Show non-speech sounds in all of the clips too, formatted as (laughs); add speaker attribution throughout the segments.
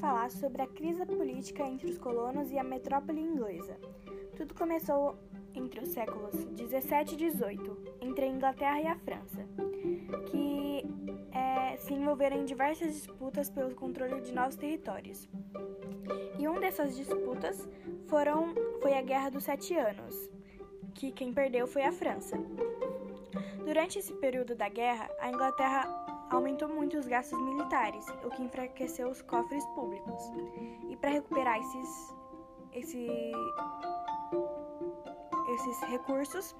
Speaker 1: falar sobre a crise política entre os colonos e a metrópole inglesa. Tudo começou entre os séculos 17 e 18, entre a Inglaterra e a França, que é, se envolveram em diversas disputas pelo controle de novos territórios. E uma dessas disputas foram, foi a Guerra dos Sete Anos, que quem perdeu foi a França. Durante esse período da guerra, a Inglaterra aumentou muito os gastos militares, o que enfraqueceu os cofres públicos. E para recuperar esses, esse, esses recursos,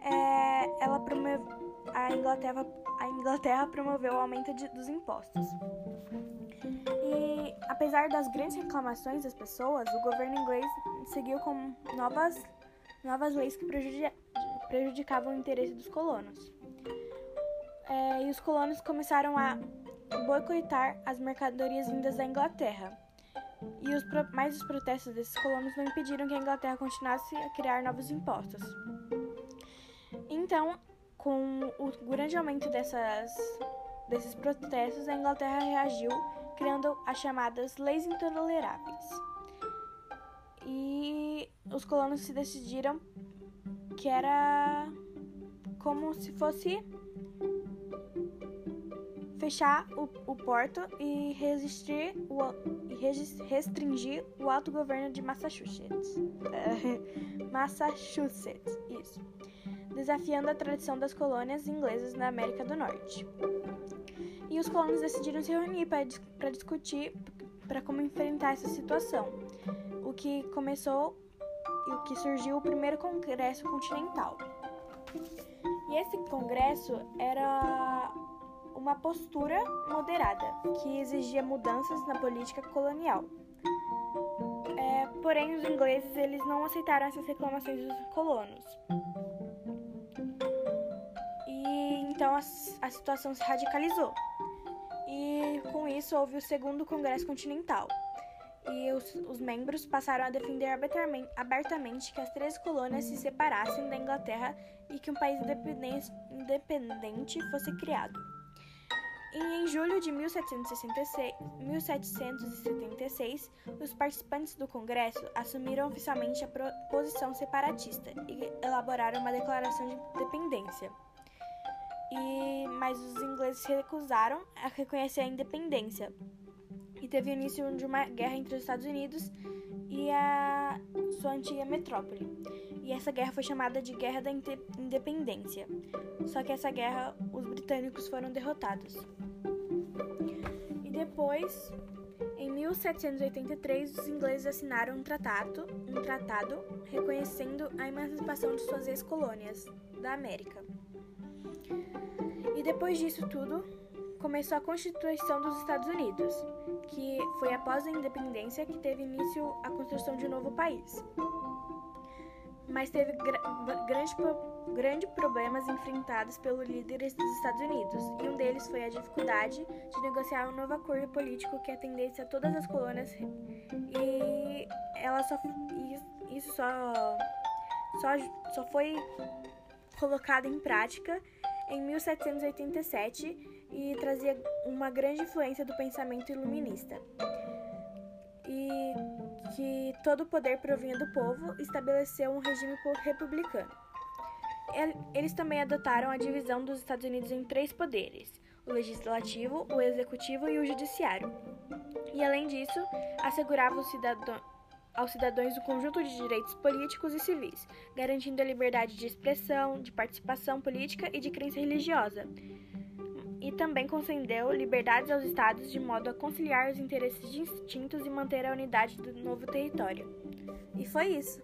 Speaker 1: é, ela promove, a, Inglaterra, a Inglaterra promoveu o aumento de, dos impostos. E apesar das grandes reclamações das pessoas, o governo inglês seguiu com novas, novas leis que prejudicavam o interesse dos colonos é, e os colonos começaram a boicotar as mercadorias vindas da Inglaterra. E os, mais os protestos desses colonos não impediram que a Inglaterra continuasse a criar novos impostos. Então, com o grande aumento dessas, desses protestos, a Inglaterra reagiu criando as chamadas leis intoleráveis. E os colonos se decidiram que era como se fosse fechar o, o porto e resistir o, restringir o autogoverno de Massachusetts. (laughs) Massachusetts, isso. Desafiando a tradição das colônias inglesas na América do Norte. E os colonos decidiram se reunir para discutir para como enfrentar essa situação. O que começou e o que surgiu o primeiro Congresso Continental. E esse congresso era uma postura moderada, que exigia mudanças na política colonial. É, porém, os ingleses eles não aceitaram essas reclamações dos colonos. E então a, a situação se radicalizou. E com isso houve o segundo Congresso Continental. E os, os membros passaram a defender abertamente que as três colônias se separassem da Inglaterra e que um país independente, independente fosse criado. E em julho de 1766, 1776, os participantes do Congresso assumiram oficialmente a posição separatista e elaboraram uma declaração de independência. E, mas os ingleses recusaram a reconhecer a independência. E teve início de uma guerra entre os Estados Unidos e a sua antiga metrópole. E essa guerra foi chamada de Guerra da Independência. Só que essa guerra os britânicos foram derrotados. E depois, em 1783, os ingleses assinaram um tratado, um tratado reconhecendo a emancipação de suas ex-colônias da América. E depois disso tudo, começou a Constituição dos Estados Unidos, que foi após a independência que teve início a construção de um novo país mas teve gra grande, grande problemas enfrentados pelos líderes dos Estados Unidos, e um deles foi a dificuldade de negociar um novo acordo político que atendesse a todas as colônias, e ela só isso só, só, só foi colocado em prática em 1787 e trazia uma grande influência do pensamento iluminista. E que todo o poder provinha do povo, estabeleceu um regime republicano. Eles também adotaram a divisão dos Estados Unidos em três poderes: o legislativo, o executivo e o judiciário. E além disso, assegurava aos cidadãos o conjunto de direitos políticos e civis, garantindo a liberdade de expressão, de participação política e de crença religiosa, também concedeu liberdades aos estados de modo a conciliar os interesses distintos e manter a unidade do novo território. E foi isso.